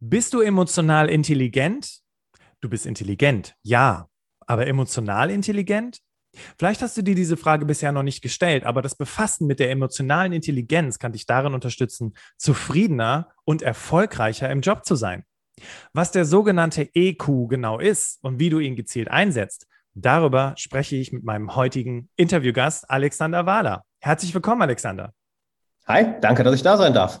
Bist du emotional intelligent? Du bist intelligent, ja. Aber emotional intelligent? Vielleicht hast du dir diese Frage bisher noch nicht gestellt, aber das Befassen mit der emotionalen Intelligenz kann dich darin unterstützen, zufriedener und erfolgreicher im Job zu sein. Was der sogenannte EQ genau ist und wie du ihn gezielt einsetzt, darüber spreche ich mit meinem heutigen Interviewgast Alexander Wahler. Herzlich willkommen, Alexander. Hi, danke, dass ich da sein darf.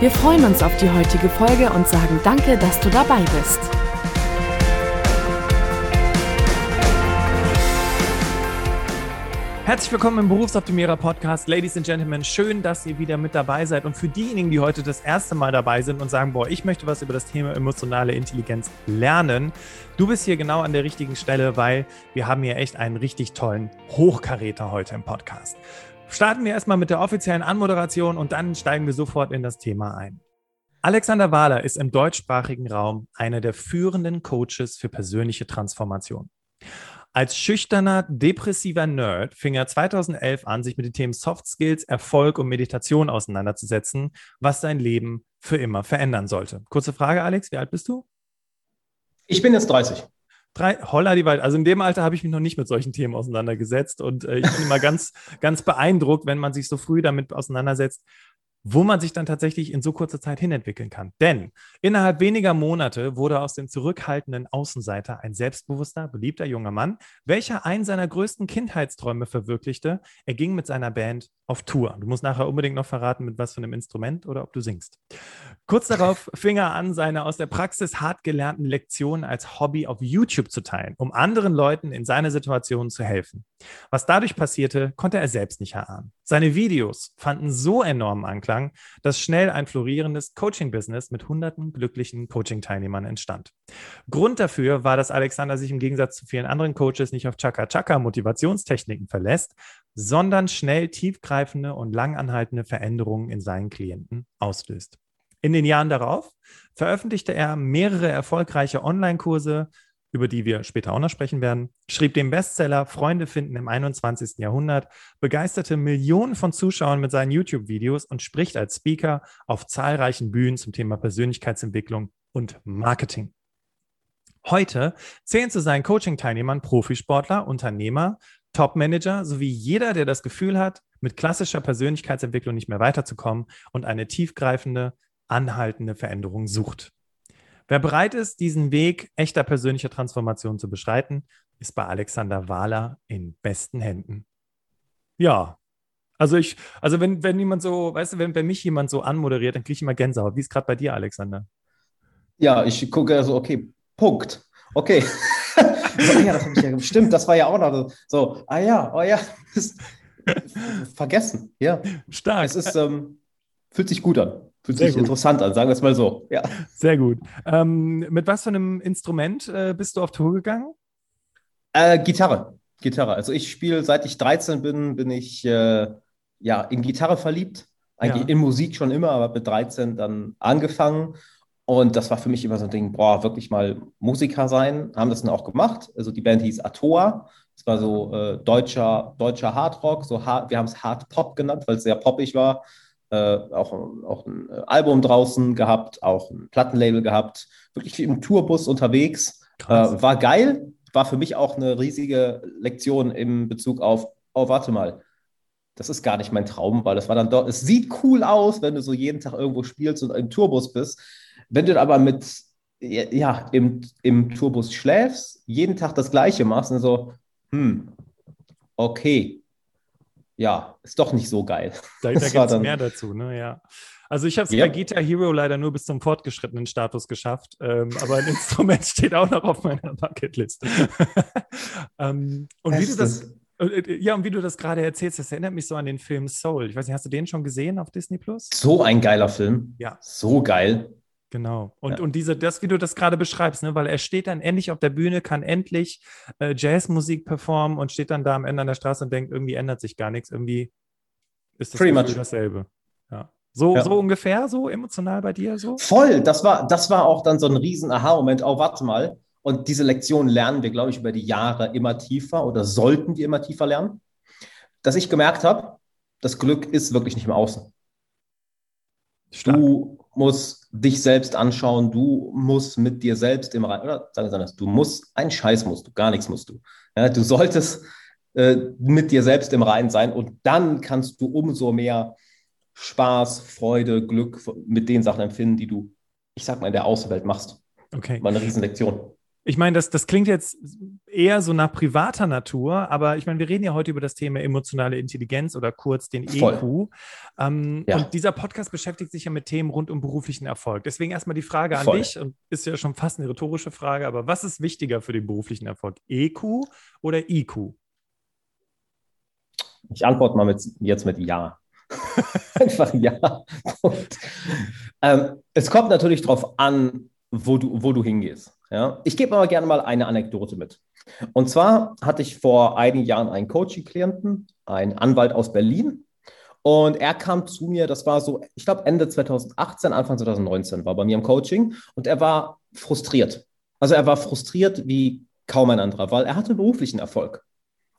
Wir freuen uns auf die heutige Folge und sagen danke, dass du dabei bist. Herzlich willkommen im Berufsoptimierer Podcast. Ladies and Gentlemen, schön, dass ihr wieder mit dabei seid. Und für diejenigen, die heute das erste Mal dabei sind und sagen, boah, ich möchte was über das Thema emotionale Intelligenz lernen, du bist hier genau an der richtigen Stelle, weil wir haben hier echt einen richtig tollen Hochkaräter heute im Podcast. Starten wir erstmal mit der offiziellen Anmoderation und dann steigen wir sofort in das Thema ein. Alexander Wahler ist im deutschsprachigen Raum einer der führenden Coaches für persönliche Transformation. Als schüchterner, depressiver Nerd fing er 2011 an, sich mit den Themen Soft Skills, Erfolg und Meditation auseinanderzusetzen, was sein Leben für immer verändern sollte. Kurze Frage, Alex, wie alt bist du? Ich bin jetzt 30. Drei, holla die Wald. Also in dem Alter habe ich mich noch nicht mit solchen Themen auseinandergesetzt und äh, ich bin immer ganz, ganz beeindruckt, wenn man sich so früh damit auseinandersetzt, wo man sich dann tatsächlich in so kurzer Zeit hinentwickeln kann. Denn innerhalb weniger Monate wurde aus dem zurückhaltenden Außenseiter ein selbstbewusster, beliebter junger Mann, welcher einen seiner größten Kindheitsträume verwirklichte. Er ging mit seiner Band auf Tour. Du musst nachher unbedingt noch verraten, mit was für einem Instrument oder ob du singst. Kurz darauf fing er an, seine aus der Praxis hart gelernten Lektionen als Hobby auf YouTube zu teilen, um anderen Leuten in seiner Situation zu helfen. Was dadurch passierte, konnte er selbst nicht erahnen. Seine Videos fanden so enormen Anklang, dass schnell ein florierendes Coaching-Business mit hunderten glücklichen Coaching-Teilnehmern entstand. Grund dafür war, dass Alexander sich im Gegensatz zu vielen anderen Coaches nicht auf Chaka-Chaka-Motivationstechniken verlässt, sondern schnell tiefgreifende und langanhaltende Veränderungen in seinen Klienten auslöst. In den Jahren darauf veröffentlichte er mehrere erfolgreiche Online-Kurse, über die wir später auch noch sprechen werden, schrieb den Bestseller Freunde finden im 21. Jahrhundert, begeisterte Millionen von Zuschauern mit seinen YouTube-Videos und spricht als Speaker auf zahlreichen Bühnen zum Thema Persönlichkeitsentwicklung und Marketing. Heute zählen zu seinen Coaching-Teilnehmern Profisportler, Unternehmer, Top-Manager sowie jeder, der das Gefühl hat, mit klassischer Persönlichkeitsentwicklung nicht mehr weiterzukommen und eine tiefgreifende, anhaltende Veränderung sucht. Wer bereit ist, diesen Weg echter persönlicher Transformation zu beschreiten, ist bei Alexander Wahler in besten Händen. Ja, also ich, also wenn, wenn jemand so, weißt du, wenn, wenn mich jemand so anmoderiert, dann kriege ich immer Gänsehaut. Wie ist gerade bei dir, Alexander? Ja, ich gucke also, okay, Punkt. Okay. so, ah ja, das habe ich ja bestimmt, das war ja auch noch so, ah ja, oh ja, vergessen, ja. Stark. Es ist, ähm, fühlt sich gut an. Fühlt Sehr sich gut. interessant an, sagen wir es mal so. Ja. Sehr gut. Ähm, mit was für einem Instrument äh, bist du auf Tour gegangen? Äh, Gitarre. Gitarre. Also ich spiele, seit ich 13 bin, bin ich äh, ja in Gitarre verliebt. Eigentlich ja. in Musik schon immer, aber mit 13 dann angefangen. Und das war für mich immer so ein Ding, boah, wirklich mal Musiker sein. Haben das dann auch gemacht. Also die Band hieß Atoa. Das war so äh, deutscher, deutscher Hardrock. So hard, wir haben es Hard Pop genannt, weil es sehr poppig war äh, auch, auch ein äh, Album draußen gehabt, auch ein Plattenlabel gehabt, wirklich im Tourbus unterwegs. Äh, war geil, war für mich auch eine riesige Lektion im Bezug auf, oh, warte mal, das ist gar nicht mein Traum, weil das war dann doch, es sieht cool aus, wenn du so jeden Tag irgendwo spielst und im Tourbus bist. Wenn du aber mit, ja, im, im Tourbus schläfst, jeden Tag das Gleiche machst und so, hm, okay, ja, ist doch nicht so geil. Da, da gibt es mehr dazu, ne? Ja. Also ich habe es ja. bei Guitar Hero leider nur bis zum fortgeschrittenen Status geschafft, ähm, aber ein Instrument steht auch noch auf meiner Bucketlist. ähm, und wie du das, äh, äh, ja, und wie du das gerade erzählst, das erinnert mich so an den Film Soul. Ich weiß nicht, hast du den schon gesehen auf Disney Plus? So ein geiler Film. Ja. So geil. Genau. Und, ja. und diese, das, wie du das gerade beschreibst, ne, weil er steht dann endlich auf der Bühne, kann endlich äh, Jazzmusik performen und steht dann da am Ende an der Straße und denkt, irgendwie ändert sich gar nichts. Irgendwie ist das Pretty dasselbe. Ja. So, ja. so ungefähr, so emotional bei dir so? Voll, das war, das war auch dann so ein riesen Aha-Moment. Oh, warte mal. Und diese Lektion lernen wir, glaube ich, über die Jahre immer tiefer oder sollten wir immer tiefer lernen. Dass ich gemerkt habe, das Glück ist wirklich nicht im Außen. Stark. Du musst dich selbst anschauen, du musst mit dir selbst im Rein, oder sagen wir anders, du musst, einen Scheiß musst du, gar nichts musst du. Ja, du solltest äh, mit dir selbst im Rein sein und dann kannst du umso mehr Spaß, Freude, Glück mit den Sachen empfinden, die du, ich sag mal, in der Außenwelt machst. Okay. Mal eine Riesenlektion. Ich meine, das, das klingt jetzt eher so nach privater Natur, aber ich meine, wir reden ja heute über das Thema emotionale Intelligenz oder kurz den Voll. EQ. Ähm, ja. Und dieser Podcast beschäftigt sich ja mit Themen rund um beruflichen Erfolg. Deswegen erstmal die Frage an Voll. dich, und ist ja schon fast eine rhetorische Frage, aber was ist wichtiger für den beruflichen Erfolg? EQ oder IQ? Ich antworte mal mit, jetzt mit Ja. Einfach ja. ähm, es kommt natürlich darauf an, wo du, wo du hingehst. Ja? Ich gebe aber gerne mal eine Anekdote mit. Und zwar hatte ich vor einigen Jahren einen Coaching-Klienten, einen Anwalt aus Berlin. Und er kam zu mir, das war so, ich glaube Ende 2018, Anfang 2019 war bei mir im Coaching und er war frustriert. Also er war frustriert wie kaum ein anderer, weil er hatte beruflichen Erfolg.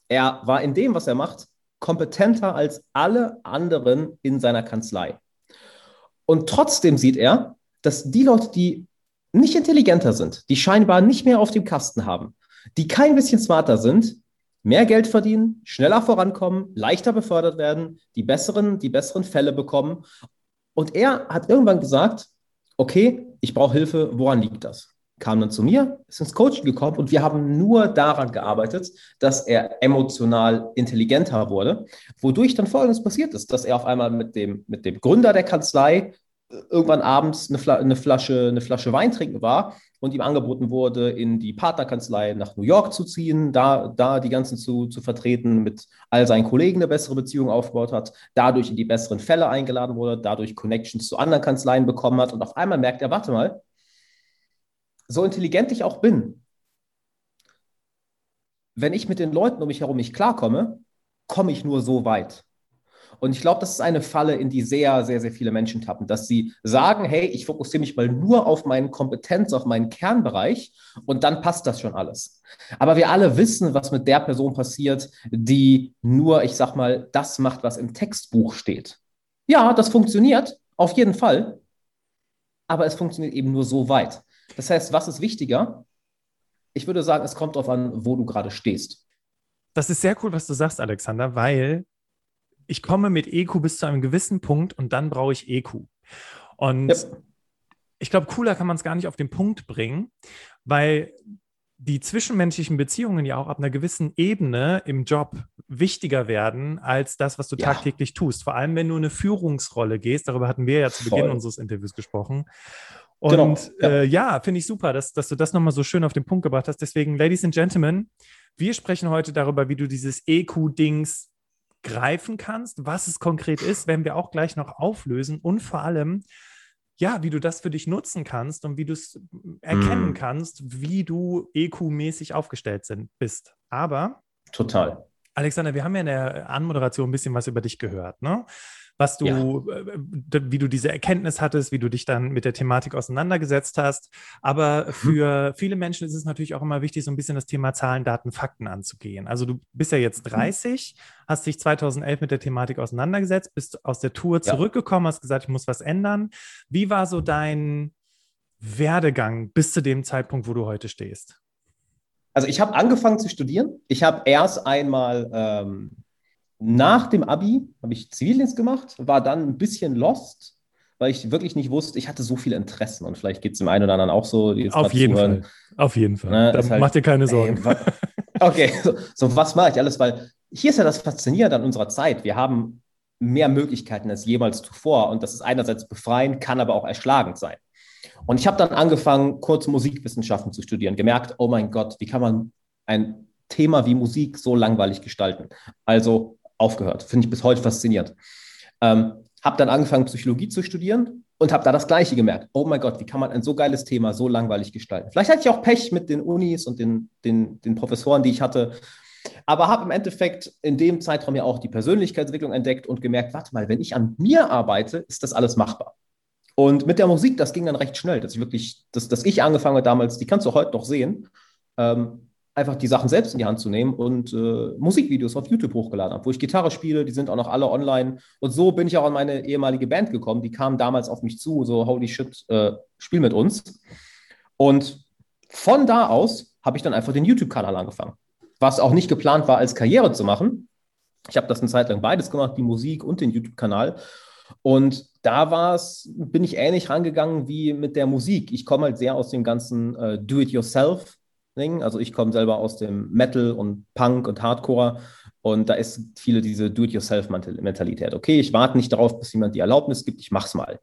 Er war in dem, was er macht, kompetenter als alle anderen in seiner Kanzlei. Und trotzdem sieht er, dass die Leute, die nicht intelligenter sind, die scheinbar nicht mehr auf dem Kasten haben, die kein bisschen smarter sind, mehr Geld verdienen, schneller vorankommen, leichter befördert werden, die besseren, die besseren Fälle bekommen. Und er hat irgendwann gesagt, okay, ich brauche Hilfe, woran liegt das? Kam dann zu mir, ist ins Coaching gekommen und wir haben nur daran gearbeitet, dass er emotional intelligenter wurde, wodurch dann Folgendes passiert ist, dass er auf einmal mit dem, mit dem Gründer der Kanzlei irgendwann abends eine, Fla eine, Flasche, eine Flasche Wein trinken war und ihm angeboten wurde, in die Partnerkanzlei nach New York zu ziehen, da, da die ganzen zu, zu vertreten, mit all seinen Kollegen eine bessere Beziehung aufgebaut hat, dadurch in die besseren Fälle eingeladen wurde, dadurch Connections zu anderen Kanzleien bekommen hat und auf einmal merkt er, warte mal, so intelligent ich auch bin, wenn ich mit den Leuten um mich herum nicht klarkomme, komme ich nur so weit. Und ich glaube, das ist eine Falle, in die sehr, sehr, sehr viele Menschen tappen, dass sie sagen, hey, ich fokussiere mich mal nur auf meine Kompetenz, auf meinen Kernbereich und dann passt das schon alles. Aber wir alle wissen, was mit der Person passiert, die nur, ich sag mal, das macht, was im Textbuch steht. Ja, das funktioniert, auf jeden Fall. Aber es funktioniert eben nur so weit. Das heißt, was ist wichtiger? Ich würde sagen, es kommt darauf an, wo du gerade stehst. Das ist sehr cool, was du sagst, Alexander, weil ich komme mit EQ bis zu einem gewissen Punkt und dann brauche ich EQ. Und ja. ich glaube, cooler kann man es gar nicht auf den Punkt bringen, weil die zwischenmenschlichen Beziehungen ja auch ab einer gewissen Ebene im Job wichtiger werden als das, was du ja. tagtäglich tust. Vor allem, wenn du eine Führungsrolle gehst. Darüber hatten wir ja zu Beginn Voll. unseres Interviews gesprochen. Und genau. ja, äh, ja finde ich super, dass, dass du das nochmal so schön auf den Punkt gebracht hast. Deswegen, Ladies and Gentlemen, wir sprechen heute darüber, wie du dieses EQ-Dings greifen kannst. Was es konkret ist, werden wir auch gleich noch auflösen und vor allem, ja, wie du das für dich nutzen kannst und wie du es erkennen mm. kannst, wie du EQ-mäßig aufgestellt sind, bist. Aber. Total. Alexander, wir haben ja in der Anmoderation ein bisschen was über dich gehört, ne? Was du, ja. Äh, wie du diese Erkenntnis hattest, wie du dich dann mit der Thematik auseinandergesetzt hast. Aber mhm. für viele Menschen ist es natürlich auch immer wichtig, so ein bisschen das Thema Zahlen, Daten, Fakten anzugehen. Also du bist ja jetzt 30, mhm. hast dich 2011 mit der Thematik auseinandergesetzt, bist aus der Tour zurückgekommen, hast gesagt, ich muss was ändern. Wie war so dein Werdegang bis zu dem Zeitpunkt, wo du heute stehst? Also ich habe angefangen zu studieren. Ich habe erst einmal ähm, nach dem Abi habe ich Zivildienst gemacht, war dann ein bisschen lost, weil ich wirklich nicht wusste, ich hatte so viele Interessen und vielleicht geht es dem einen oder anderen auch so. Auf jeden zuhören. Fall. Auf jeden Fall. Ne, da halt, mach dir keine Sorgen. Ey, okay, so, so was mache ich alles? Weil hier ist ja das Faszinierende an unserer Zeit. Wir haben mehr Möglichkeiten als jemals zuvor und das ist einerseits befreiend, kann aber auch erschlagend sein. Und ich habe dann angefangen, kurz Musikwissenschaften zu studieren, gemerkt, oh mein Gott, wie kann man ein Thema wie Musik so langweilig gestalten? Also aufgehört. Finde ich bis heute faszinierend. Ähm, habe dann angefangen, Psychologie zu studieren und habe da das Gleiche gemerkt. Oh mein Gott, wie kann man ein so geiles Thema so langweilig gestalten? Vielleicht hatte ich auch Pech mit den Unis und den, den, den Professoren, die ich hatte. Aber habe im Endeffekt in dem Zeitraum ja auch die Persönlichkeitsentwicklung entdeckt und gemerkt, warte mal, wenn ich an mir arbeite, ist das alles machbar. Und mit der Musik, das ging dann recht schnell, dass ich wirklich, dass, dass ich angefangen habe damals, die kannst du heute noch sehen, ähm, einfach die Sachen selbst in die Hand zu nehmen und äh, Musikvideos auf YouTube hochgeladen habe, wo ich Gitarre spiele, die sind auch noch alle online. Und so bin ich auch an meine ehemalige Band gekommen. Die kam damals auf mich zu, so holy shit, äh, spiel mit uns. Und von da aus habe ich dann einfach den YouTube-Kanal angefangen. Was auch nicht geplant war, als Karriere zu machen. Ich habe das eine Zeit lang beides gemacht, die Musik und den YouTube-Kanal. Und da war es, bin ich ähnlich rangegangen wie mit der Musik. Ich komme halt sehr aus dem ganzen äh, Do-it-yourself Ding. Also ich komme selber aus dem Metal und Punk und Hardcore und da ist viele diese Do-it-yourself-Mentalität. Okay, ich warte nicht darauf, bis jemand die Erlaubnis gibt, ich mach's mal.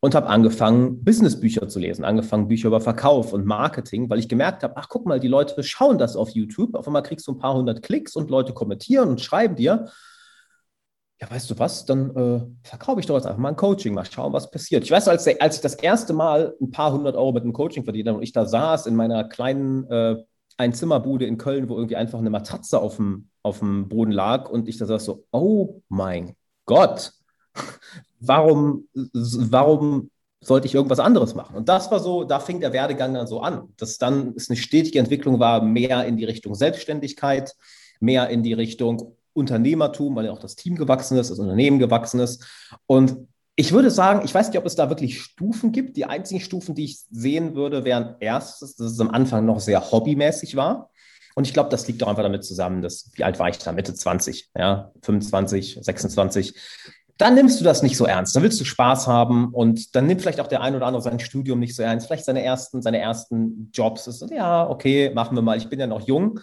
Und habe angefangen, Businessbücher zu lesen, angefangen, Bücher über Verkauf und Marketing, weil ich gemerkt habe, ach guck mal, die Leute schauen das auf YouTube, auf einmal kriegst du ein paar hundert Klicks und Leute kommentieren und schreiben dir ja, weißt du was, dann äh, verkaufe ich doch jetzt einfach mal ein Coaching, mal schauen, was passiert. Ich weiß, als, als ich das erste Mal ein paar hundert Euro mit einem Coaching verdient habe und ich da saß in meiner kleinen äh, Einzimmerbude in Köln, wo irgendwie einfach eine Matratze auf dem, auf dem Boden lag und ich da saß so, oh mein Gott, warum, warum sollte ich irgendwas anderes machen? Und das war so, da fing der Werdegang dann so an, dass dann es eine stetige Entwicklung war, mehr in die Richtung Selbstständigkeit, mehr in die Richtung Unternehmertum, weil ja auch das Team gewachsen ist, das Unternehmen gewachsen ist. Und ich würde sagen, ich weiß nicht, ob es da wirklich Stufen gibt. Die einzigen Stufen, die ich sehen würde, wären erstes, dass es am Anfang noch sehr hobbymäßig war. Und ich glaube, das liegt auch einfach damit zusammen, dass, wie alt war ich da? Mitte 20, ja, 25, 26. Dann nimmst du das nicht so ernst. Dann willst du Spaß haben und dann nimmt vielleicht auch der ein oder andere sein Studium nicht so ernst. Vielleicht seine ersten, seine ersten Jobs. Ist, ja, okay, machen wir mal. Ich bin ja noch jung.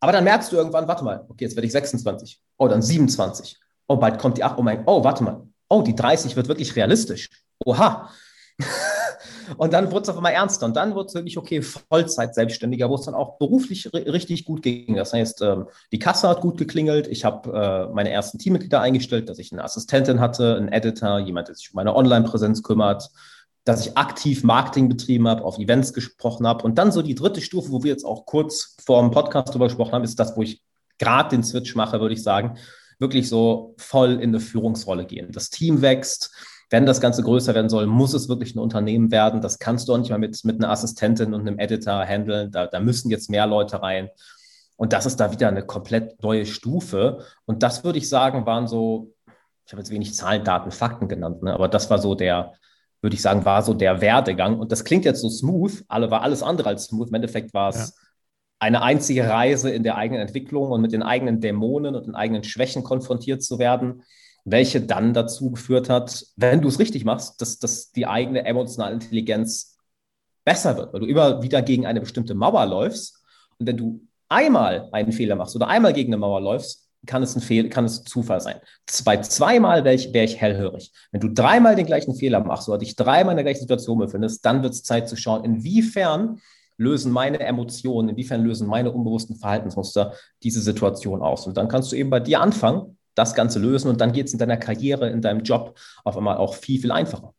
Aber dann merkst du irgendwann, warte mal, okay, jetzt werde ich 26. Oh, dann 27. Oh, bald kommt die 8. Oh mein, oh, warte mal. Oh, die 30 wird wirklich realistisch. Oha. und dann wurde es auf einmal ernster. Und dann wurde es wirklich, okay, Vollzeit selbstständiger, wo es dann auch beruflich richtig gut ging. Das heißt, ähm, die Kasse hat gut geklingelt. Ich habe äh, meine ersten Teammitglieder eingestellt, dass ich eine Assistentin hatte, einen Editor, jemand, der sich um meine Online-Präsenz kümmert, dass ich aktiv Marketing betrieben habe, auf Events gesprochen habe. Und dann so die dritte Stufe, wo wir jetzt auch kurz vor dem Podcast drüber gesprochen haben, ist das, wo ich gerade den Switch mache, würde ich sagen, wirklich so voll in eine Führungsrolle gehen. Das Team wächst. Wenn das Ganze größer werden soll, muss es wirklich ein Unternehmen werden. Das kannst du auch nicht mal mit, mit einer Assistentin und einem Editor handeln. Da, da müssen jetzt mehr Leute rein. Und das ist da wieder eine komplett neue Stufe. Und das würde ich sagen, waren so, ich habe jetzt wenig Zahlen, Daten, Fakten genannt, ne? aber das war so der, würde ich sagen, war so der Werdegang. Und das klingt jetzt so smooth, alle war alles andere als smooth. Im Endeffekt war es ja. eine einzige Reise in der eigenen Entwicklung und mit den eigenen Dämonen und den eigenen Schwächen konfrontiert zu werden, welche dann dazu geführt hat, wenn du es richtig machst, dass, dass die eigene emotionale Intelligenz besser wird, weil du immer wieder gegen eine bestimmte Mauer läufst. Und wenn du einmal einen Fehler machst oder einmal gegen eine Mauer läufst, kann es ein Fehl, kann es Zufall sein. Zwei, zweimal wäre ich, wär ich hellhörig. Wenn du dreimal den gleichen Fehler machst oder dich dreimal in der gleichen Situation befindest, dann wird es Zeit zu schauen, inwiefern lösen meine Emotionen, inwiefern lösen meine unbewussten Verhaltensmuster diese Situation aus. Und dann kannst du eben bei dir anfangen, das Ganze lösen und dann geht es in deiner Karriere, in deinem Job auf einmal auch viel, viel einfacher.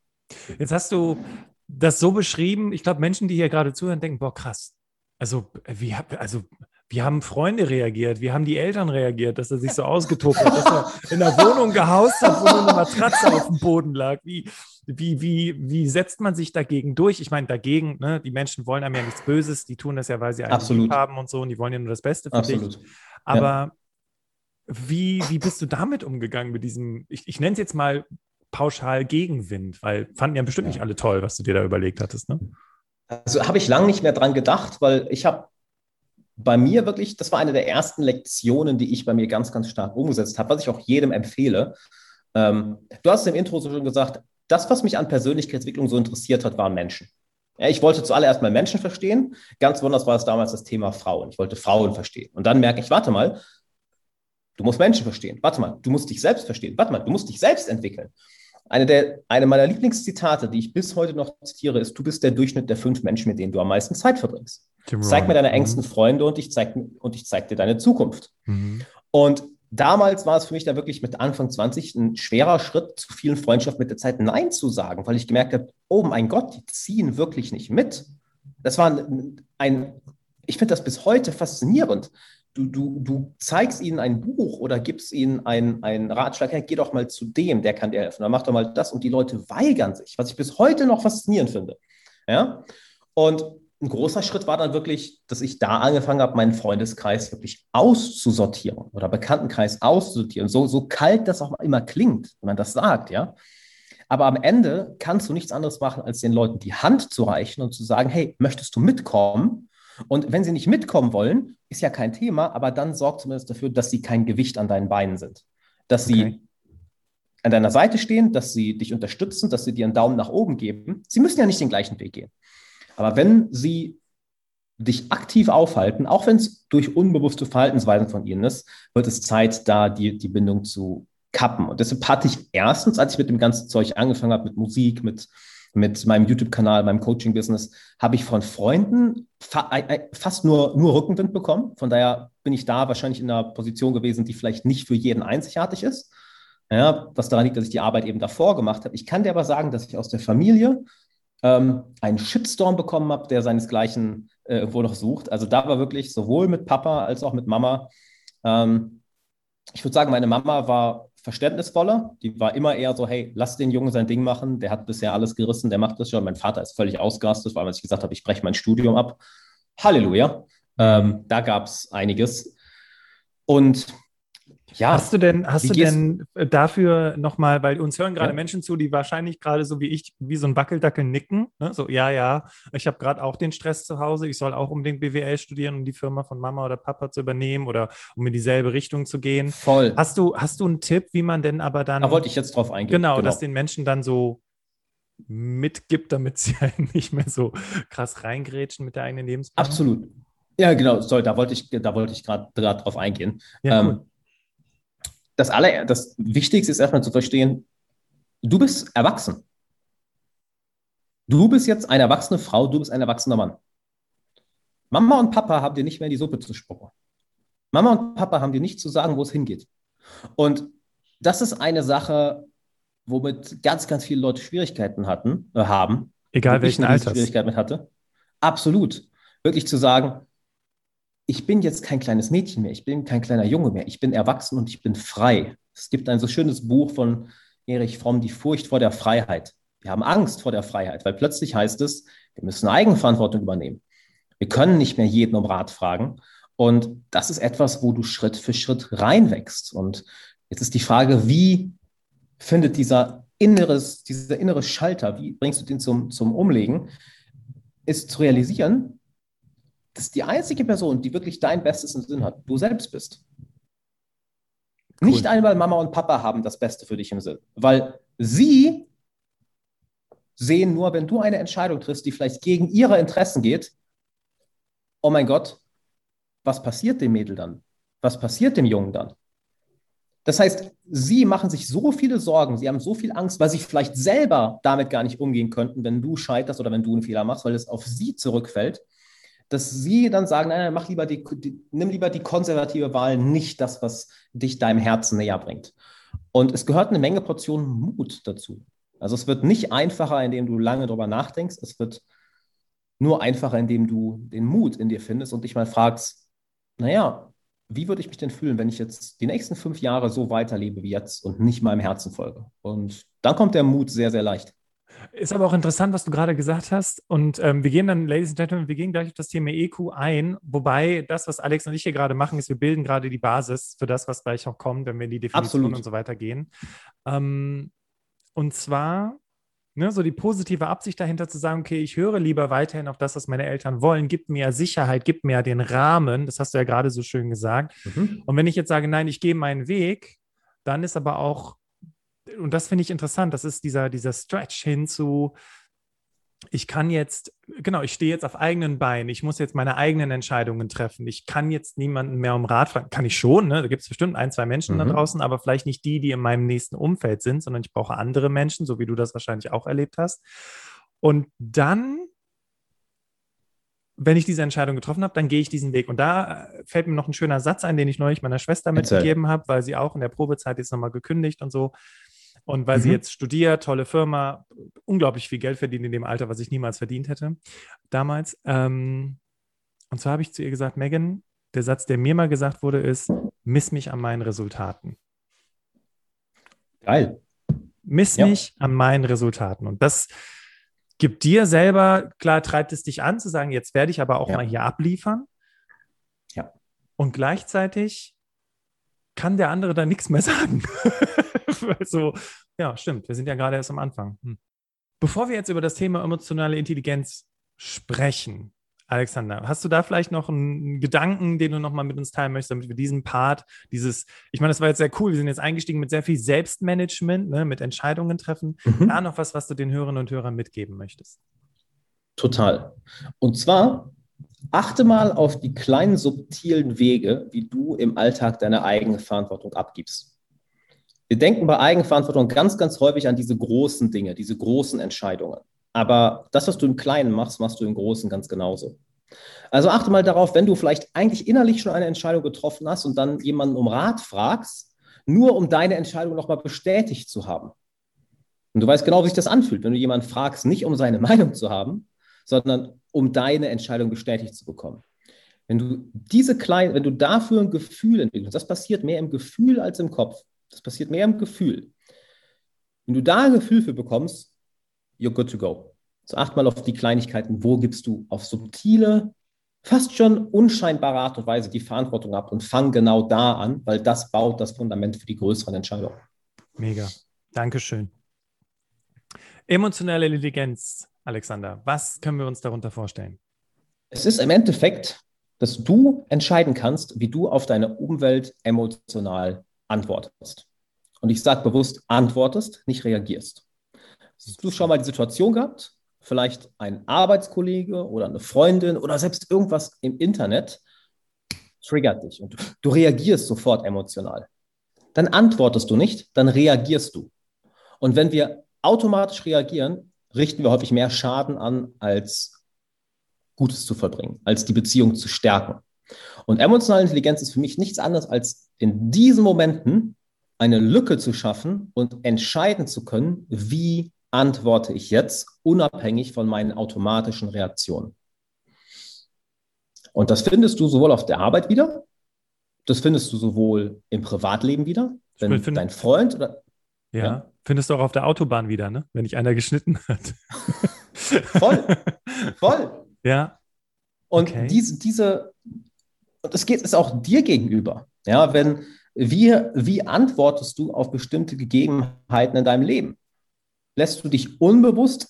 Jetzt hast du das so beschrieben, ich glaube, Menschen, die hier gerade zuhören, denken, boah, krass. Also, wie, also wie haben Freunde reagiert? Wie haben die Eltern reagiert, dass er sich so ausgetobt hat, dass er in der Wohnung gehaust hat, wo nur eine Matratze auf dem Boden lag? Wie, wie, wie, wie setzt man sich dagegen durch? Ich meine, dagegen, ne, die Menschen wollen einem ja nichts Böses, die tun das ja, weil sie einen haben und so und die wollen ja nur das Beste für Absolut. dich. Aber ja. wie, wie bist du damit umgegangen, mit diesem, ich, ich nenne es jetzt mal pauschal Gegenwind, weil fanden ja bestimmt ja. nicht alle toll, was du dir da überlegt hattest, ne? Also habe ich lange nicht mehr dran gedacht, weil ich habe bei mir wirklich, das war eine der ersten Lektionen, die ich bei mir ganz, ganz stark umgesetzt habe, was ich auch jedem empfehle. Ähm, du hast im Intro so schon gesagt, das, was mich an Persönlichkeitsentwicklung so interessiert hat, waren Menschen. Ja, ich wollte zuallererst mal Menschen verstehen. Ganz besonders war es damals das Thema Frauen. Ich wollte Frauen verstehen. Und dann merke ich, warte mal, du musst Menschen verstehen. Warte mal, du musst dich selbst verstehen. Warte mal, du musst dich selbst entwickeln. Eine, der, eine meiner Lieblingszitate, die ich bis heute noch zitiere, ist, du bist der Durchschnitt der fünf Menschen, mit denen du am meisten Zeit verbringst. Tim zeig Ryan. mir deine engsten mhm. Freunde und ich zeig, und ich zeig dir deine Zukunft. Mhm. Und damals war es für mich da wirklich mit Anfang 20 ein schwerer Schritt, zu vielen Freundschaften mit der Zeit Nein zu sagen, weil ich gemerkt habe, oh mein Gott, die ziehen wirklich nicht mit. Das war ein, ein ich finde das bis heute faszinierend. Du, du, du zeigst ihnen ein Buch oder gibst ihnen einen Ratschlag, hey, geh doch mal zu dem, der kann dir helfen, dann mach doch mal das und die Leute weigern sich, was ich bis heute noch faszinierend finde. Ja? Und ein großer Schritt war dann wirklich, dass ich da angefangen habe, meinen Freundeskreis wirklich auszusortieren oder Bekanntenkreis auszusortieren. So, so kalt das auch immer klingt, wenn man das sagt, ja. Aber am Ende kannst du nichts anderes machen, als den Leuten die Hand zu reichen und zu sagen, hey, möchtest du mitkommen? Und wenn sie nicht mitkommen wollen, ist ja kein Thema, aber dann sorgt zumindest dafür, dass sie kein Gewicht an deinen Beinen sind. Dass okay. sie an deiner Seite stehen, dass sie dich unterstützen, dass sie dir einen Daumen nach oben geben. Sie müssen ja nicht den gleichen Weg gehen. Aber wenn sie dich aktiv aufhalten, auch wenn es durch unbewusste Verhaltensweisen von ihnen ist, wird es Zeit, da die, die Bindung zu kappen. Und deshalb hatte ich erstens, als ich mit dem ganzen Zeug angefangen habe, mit Musik, mit, mit meinem YouTube-Kanal, meinem Coaching-Business, habe ich von Freunden fa fast nur, nur Rückenwind bekommen. Von daher bin ich da wahrscheinlich in einer Position gewesen, die vielleicht nicht für jeden einzigartig ist. Ja, was daran liegt, dass ich die Arbeit eben davor gemacht habe. Ich kann dir aber sagen, dass ich aus der Familie ähm, einen Shitstorm bekommen habe, der seinesgleichen äh, irgendwo noch sucht. Also da war wirklich sowohl mit Papa als auch mit Mama. Ähm, ich würde sagen, meine Mama war verständnisvoller. Die war immer eher so, hey, lass den Jungen sein Ding machen. Der hat bisher alles gerissen, der macht das schon. Mein Vater ist völlig ausgerastet, weil ich gesagt habe, ich breche mein Studium ab. Halleluja. Ähm, da gab es einiges. Und ja. Hast du denn, hast du denn äh, dafür nochmal, weil uns hören gerade ja. Menschen zu, die wahrscheinlich gerade so wie ich, wie so ein Wackeldackel nicken, ne? so, ja, ja, ich habe gerade auch den Stress zu Hause, ich soll auch unbedingt BWL studieren, um die Firma von Mama oder Papa zu übernehmen oder um in dieselbe Richtung zu gehen. Voll. Hast du, hast du einen Tipp, wie man denn aber dann. Da wollte ich jetzt drauf eingehen. Genau, genau. dass den Menschen dann so mitgibt, damit sie halt nicht mehr so krass reingrätschen mit der eigenen Lebensplanung. Absolut. Ja, genau, sorry, da wollte ich, da wollte ich gerade drauf eingehen. Ja, cool. ähm, das, aller, das Wichtigste ist erstmal zu verstehen, du bist erwachsen. Du bist jetzt eine erwachsene Frau, du bist ein erwachsener Mann. Mama und Papa haben dir nicht mehr in die Suppe zu spucken. Mama und Papa haben dir nicht zu sagen, wo es hingeht. Und das ist eine Sache, womit ganz, ganz viele Leute Schwierigkeiten hatten, äh, haben. Egal welchen Alters. Schwierigkeiten mit hatte. Absolut. Wirklich zu sagen, ich bin jetzt kein kleines Mädchen mehr, ich bin kein kleiner Junge mehr, ich bin erwachsen und ich bin frei. Es gibt ein so schönes Buch von Erich Fromm, Die Furcht vor der Freiheit. Wir haben Angst vor der Freiheit, weil plötzlich heißt es, wir müssen Eigenverantwortung übernehmen. Wir können nicht mehr jeden um Rat fragen. Und das ist etwas, wo du Schritt für Schritt reinwächst. Und jetzt ist die Frage, wie findet dieser inneres, dieser innere Schalter, wie bringst du den zum, zum Umlegen, ist zu realisieren, dass die einzige Person, die wirklich dein Bestes im Sinn hat, du selbst bist. Cool. Nicht einmal Mama und Papa haben das Beste für dich im Sinn, weil sie sehen nur, wenn du eine Entscheidung triffst, die vielleicht gegen ihre Interessen geht, oh mein Gott, was passiert dem Mädel dann? Was passiert dem Jungen dann? Das heißt, sie machen sich so viele Sorgen, sie haben so viel Angst, weil sie vielleicht selber damit gar nicht umgehen könnten, wenn du scheiterst oder wenn du einen Fehler machst, weil es auf sie zurückfällt dass sie dann sagen, nein, mach lieber die, die, nimm lieber die konservative Wahl, nicht das, was dich deinem Herzen näher bringt. Und es gehört eine Menge Portionen Mut dazu. Also es wird nicht einfacher, indem du lange darüber nachdenkst. Es wird nur einfacher, indem du den Mut in dir findest und dich mal fragst, naja, wie würde ich mich denn fühlen, wenn ich jetzt die nächsten fünf Jahre so weiterlebe wie jetzt und nicht meinem Herzen folge? Und dann kommt der Mut sehr, sehr leicht. Ist aber auch interessant, was du gerade gesagt hast. Und ähm, wir gehen dann, Ladies and Gentlemen, wir gehen gleich auf das Thema EQ ein. Wobei das, was Alex und ich hier gerade machen, ist, wir bilden gerade die Basis für das, was gleich auch kommt, wenn wir in die Definition Absolut. und so weiter gehen. Ähm, und zwar ne, so die positive Absicht dahinter zu sagen, okay, ich höre lieber weiterhin auf das, was meine Eltern wollen, gibt mir Sicherheit, gibt mir den Rahmen. Das hast du ja gerade so schön gesagt. Mhm. Und wenn ich jetzt sage, nein, ich gehe meinen Weg, dann ist aber auch und das finde ich interessant, das ist dieser, dieser Stretch hin zu, ich kann jetzt, genau, ich stehe jetzt auf eigenen Beinen, ich muss jetzt meine eigenen Entscheidungen treffen. Ich kann jetzt niemanden mehr um Rat fragen. Kann ich schon, ne? Da gibt es bestimmt ein, zwei Menschen mhm. da draußen, aber vielleicht nicht die, die in meinem nächsten Umfeld sind, sondern ich brauche andere Menschen, so wie du das wahrscheinlich auch erlebt hast. Und dann wenn ich diese Entscheidung getroffen habe, dann gehe ich diesen Weg. Und da äh, fällt mir noch ein schöner Satz ein, den ich neulich meiner Schwester mitgegeben habe, weil sie auch in der Probezeit jetzt nochmal gekündigt und so. Und weil mhm. sie jetzt studiert, tolle Firma, unglaublich viel Geld verdient in dem Alter, was ich niemals verdient hätte damals. Ähm, und zwar habe ich zu ihr gesagt, Megan, der Satz, der mir mal gesagt wurde, ist, miss mich an meinen Resultaten. Geil. Miss ja. mich an meinen Resultaten. Und das gibt dir selber, klar, treibt es dich an zu sagen, jetzt werde ich aber auch ja. mal hier abliefern. Ja. Und gleichzeitig kann der andere da nichts mehr sagen. so, ja, stimmt. Wir sind ja gerade erst am Anfang. Hm. Bevor wir jetzt über das Thema emotionale Intelligenz sprechen, Alexander, hast du da vielleicht noch einen Gedanken, den du noch mal mit uns teilen möchtest, damit wir diesen Part, dieses, ich meine, das war jetzt sehr cool, wir sind jetzt eingestiegen mit sehr viel Selbstmanagement, ne, mit Entscheidungen treffen. Mhm. Da noch was, was du den Hörerinnen und Hörern mitgeben möchtest? Total. Und zwar achte mal auf die kleinen subtilen Wege, wie du im Alltag deine eigene Verantwortung abgibst. Wir denken bei Eigenverantwortung ganz, ganz häufig an diese großen Dinge, diese großen Entscheidungen. Aber das, was du im Kleinen machst, machst du im Großen ganz genauso. Also achte mal darauf, wenn du vielleicht eigentlich innerlich schon eine Entscheidung getroffen hast und dann jemanden um Rat fragst, nur um deine Entscheidung nochmal bestätigt zu haben. Und du weißt genau, wie sich das anfühlt, wenn du jemanden fragst, nicht um seine Meinung zu haben, sondern um deine Entscheidung bestätigt zu bekommen. Wenn du diese kleinen, wenn du dafür ein Gefühl entwickelst, das passiert mehr im Gefühl als im Kopf. Das passiert mehr im Gefühl. Wenn du da ein Gefühl für bekommst, you're good to go. So acht mal auf die Kleinigkeiten, wo gibst du auf subtile, fast schon unscheinbare Art und Weise die Verantwortung ab und fang genau da an, weil das baut das Fundament für die größeren Entscheidungen. Mega. Dankeschön. Emotionale Intelligenz, Alexander, was können wir uns darunter vorstellen? Es ist im Endeffekt, dass du entscheiden kannst, wie du auf deine Umwelt emotional antwortest. Und ich sage bewusst, antwortest, nicht reagierst. Hast du schon mal die Situation gehabt? Vielleicht ein Arbeitskollege oder eine Freundin oder selbst irgendwas im Internet triggert dich und du reagierst sofort emotional. Dann antwortest du nicht, dann reagierst du. Und wenn wir automatisch reagieren, richten wir häufig mehr Schaden an, als Gutes zu verbringen, als die Beziehung zu stärken. Und emotionale Intelligenz ist für mich nichts anderes, als in diesen Momenten eine Lücke zu schaffen und entscheiden zu können, wie antworte ich jetzt, unabhängig von meinen automatischen Reaktionen. Und das findest du sowohl auf der Arbeit wieder, das findest du sowohl im Privatleben wieder, wenn find, dein Freund oder. Ja, ja, findest du auch auf der Autobahn wieder, ne? wenn dich einer geschnitten hat. voll, voll. Ja. Und okay. diese, diese, und es geht es auch dir gegenüber. Ja, wenn, wie, wie antwortest du auf bestimmte Gegebenheiten in deinem Leben? lässt du dich unbewusst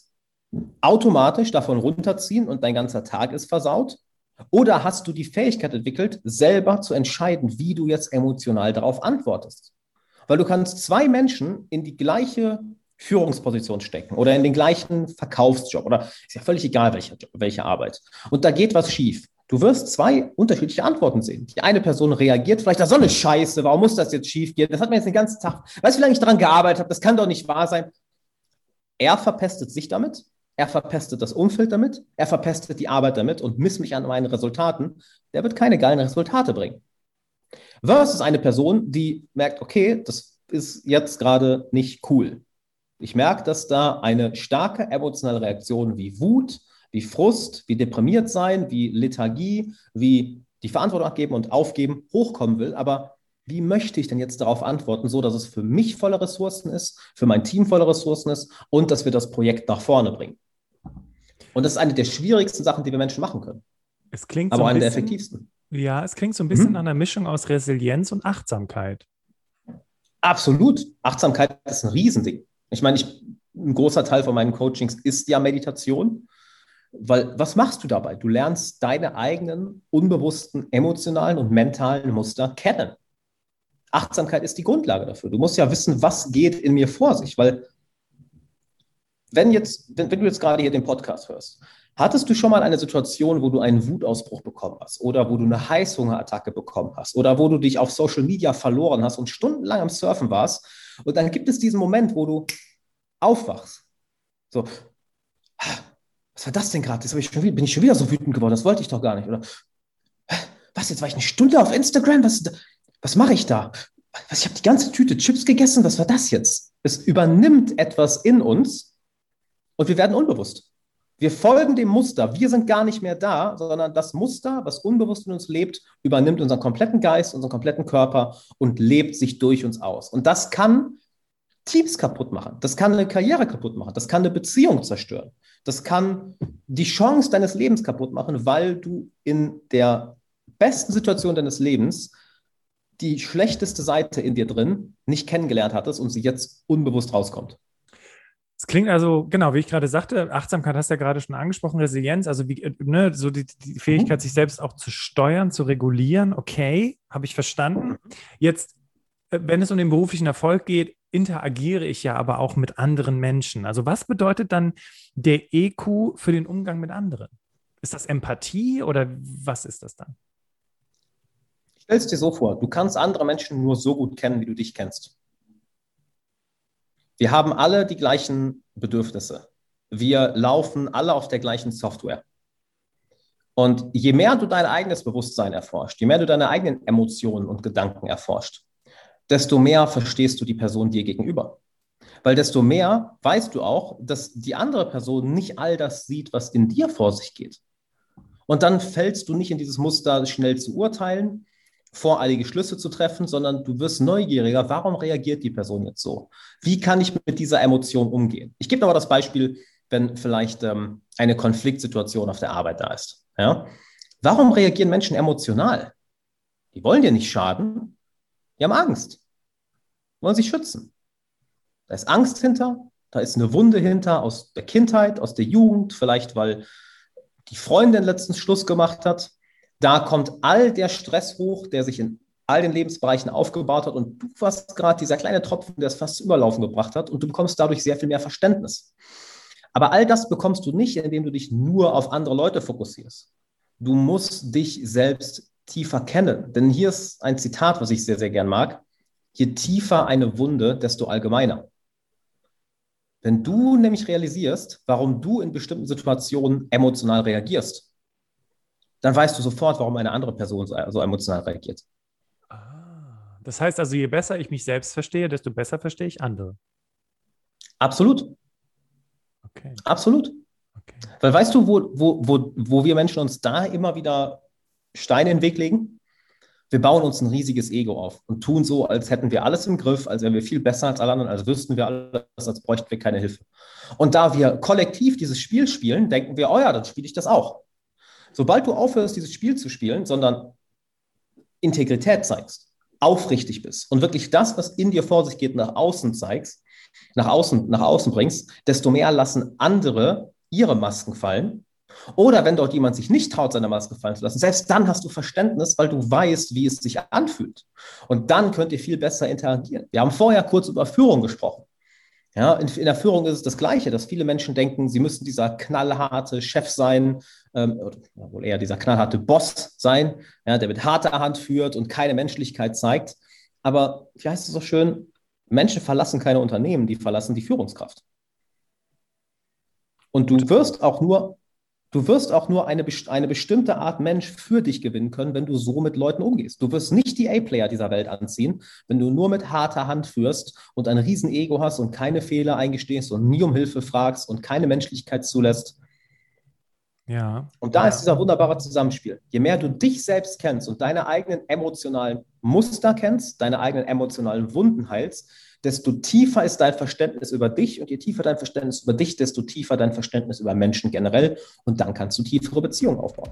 automatisch davon runterziehen und dein ganzer Tag ist versaut? Oder hast du die Fähigkeit entwickelt, selber zu entscheiden, wie du jetzt emotional darauf antwortest? Weil du kannst zwei Menschen in die gleiche Führungsposition stecken oder in den gleichen Verkaufsjob oder ist ja völlig egal, welche, welche Arbeit. Und da geht was schief. Du wirst zwei unterschiedliche Antworten sehen. Die eine Person reagiert vielleicht, das ist so eine Scheiße, warum muss das jetzt schief gehen? Das hat mir jetzt den ganzen Tag, weißt du, wie lange ich daran gearbeitet habe? Das kann doch nicht wahr sein. Er verpestet sich damit, er verpestet das Umfeld damit, er verpestet die Arbeit damit und misst mich an meinen Resultaten. Der wird keine geilen Resultate bringen. Versus eine Person, die merkt, okay, das ist jetzt gerade nicht cool. Ich merke, dass da eine starke emotionale Reaktion wie Wut, wie Frust, wie deprimiert sein, wie Lethargie, wie die Verantwortung abgeben und aufgeben hochkommen will, aber wie möchte ich denn jetzt darauf antworten, so dass es für mich volle Ressourcen ist, für mein Team volle Ressourcen ist und dass wir das Projekt nach vorne bringen. Und das ist eine der schwierigsten Sachen, die wir Menschen machen können. Es klingt aber so ein eine der effektivsten. Ja, es klingt so ein bisschen mhm. an einer Mischung aus Resilienz und Achtsamkeit. Absolut. Achtsamkeit ist ein Riesending. Ich meine, ich, ein großer Teil von meinen Coachings ist ja Meditation. Weil was machst du dabei? Du lernst deine eigenen unbewussten emotionalen und mentalen Muster kennen. Achtsamkeit ist die Grundlage dafür. Du musst ja wissen, was geht in mir vor sich, weil wenn jetzt, wenn, wenn du jetzt gerade hier den Podcast hörst, hattest du schon mal eine Situation, wo du einen Wutausbruch bekommen hast oder wo du eine Heißhungerattacke bekommen hast oder wo du dich auf Social Media verloren hast und stundenlang am Surfen warst und dann gibt es diesen Moment, wo du aufwachst. So, was war das denn gerade? Ich bin ich schon wieder so wütend geworden, das wollte ich doch gar nicht. Oder was, jetzt war ich eine Stunde auf Instagram? Was, was mache ich da? Was, ich habe die ganze Tüte Chips gegessen, was war das jetzt? Es übernimmt etwas in uns und wir werden unbewusst. Wir folgen dem Muster. Wir sind gar nicht mehr da, sondern das Muster, was unbewusst in uns lebt, übernimmt unseren kompletten Geist, unseren kompletten Körper und lebt sich durch uns aus. Und das kann Teams kaputt machen. Das kann eine Karriere kaputt machen. Das kann eine Beziehung zerstören. Das kann die Chance deines Lebens kaputt machen, weil du in der besten Situation deines Lebens die schlechteste Seite in dir drin nicht kennengelernt hattest und sie jetzt unbewusst rauskommt. Es klingt also, genau, wie ich gerade sagte, Achtsamkeit hast du ja gerade schon angesprochen, Resilienz, also wie, ne, so die, die Fähigkeit, mhm. sich selbst auch zu steuern, zu regulieren, okay, habe ich verstanden. Jetzt, äh, wenn es um den beruflichen Erfolg geht, interagiere ich ja aber auch mit anderen Menschen. Also was bedeutet dann der EQ für den Umgang mit anderen? Ist das Empathie oder was ist das dann? Stell es dir so vor, du kannst andere Menschen nur so gut kennen, wie du dich kennst. Wir haben alle die gleichen Bedürfnisse. Wir laufen alle auf der gleichen Software. Und je mehr du dein eigenes Bewusstsein erforscht, je mehr du deine eigenen Emotionen und Gedanken erforscht, desto mehr verstehst du die Person dir gegenüber. Weil desto mehr weißt du auch, dass die andere Person nicht all das sieht, was in dir vor sich geht. Und dann fällst du nicht in dieses Muster, schnell zu urteilen, voreilige Schlüsse zu treffen, sondern du wirst neugieriger. Warum reagiert die Person jetzt so? Wie kann ich mit dieser Emotion umgehen? Ich gebe aber das Beispiel, wenn vielleicht ähm, eine Konfliktsituation auf der Arbeit da ist. Ja? Warum reagieren Menschen emotional? Die wollen dir nicht schaden, die haben Angst, wollen sich schützen. Da ist Angst hinter, da ist eine Wunde hinter aus der Kindheit, aus der Jugend, vielleicht weil die Freundin letztens Schluss gemacht hat. Da kommt all der Stress hoch, der sich in all den Lebensbereichen aufgebaut hat und du warst gerade dieser kleine Tropfen, der es fast zu Überlaufen gebracht hat und du bekommst dadurch sehr viel mehr Verständnis. Aber all das bekommst du nicht, indem du dich nur auf andere Leute fokussierst. Du musst dich selbst tiefer kennen. Denn hier ist ein Zitat, was ich sehr, sehr gern mag. Je tiefer eine Wunde, desto allgemeiner. Wenn du nämlich realisierst, warum du in bestimmten Situationen emotional reagierst, dann weißt du sofort, warum eine andere Person so emotional reagiert. Ah, das heißt also, je besser ich mich selbst verstehe, desto besser verstehe ich andere. Absolut. Okay. Absolut. Okay. Weil weißt du, wo, wo, wo, wo wir Menschen uns da immer wieder Steine in den Weg legen? wir bauen uns ein riesiges Ego auf und tun so, als hätten wir alles im Griff, als wären wir viel besser als alle anderen, als wüssten wir alles, als bräuchten wir keine Hilfe. Und da wir kollektiv dieses Spiel spielen, denken wir, oh ja, dann spiele ich das auch. Sobald du aufhörst, dieses Spiel zu spielen, sondern Integrität zeigst, aufrichtig bist und wirklich das, was in dir vor sich geht, nach außen zeigst, nach außen, nach außen bringst, desto mehr lassen andere ihre Masken fallen oder wenn dort jemand sich nicht traut, seine Maske fallen zu lassen, selbst dann hast du Verständnis, weil du weißt, wie es sich anfühlt. Und dann könnt ihr viel besser interagieren. Wir haben vorher kurz über Führung gesprochen. Ja, in, in der Führung ist es das Gleiche, dass viele Menschen denken, sie müssen dieser knallharte Chef sein, ähm, oder wohl eher dieser knallharte Boss sein, ja, der mit harter Hand führt und keine Menschlichkeit zeigt. Aber wie heißt es so schön? Menschen verlassen keine Unternehmen, die verlassen die Führungskraft. Und du wirst auch nur Du wirst auch nur eine, eine bestimmte Art Mensch für dich gewinnen können, wenn du so mit Leuten umgehst. Du wirst nicht die A-Player dieser Welt anziehen, wenn du nur mit harter Hand führst und ein Riesen-Ego hast und keine Fehler eingestehst und nie um Hilfe fragst und keine Menschlichkeit zulässt. Ja. Und da ist dieser wunderbare Zusammenspiel. Je mehr du dich selbst kennst und deine eigenen emotionalen Muster kennst, deine eigenen emotionalen Wunden heilst, desto tiefer ist dein Verständnis über dich und je tiefer dein Verständnis über dich, desto tiefer dein Verständnis über Menschen generell und dann kannst du tiefere Beziehungen aufbauen.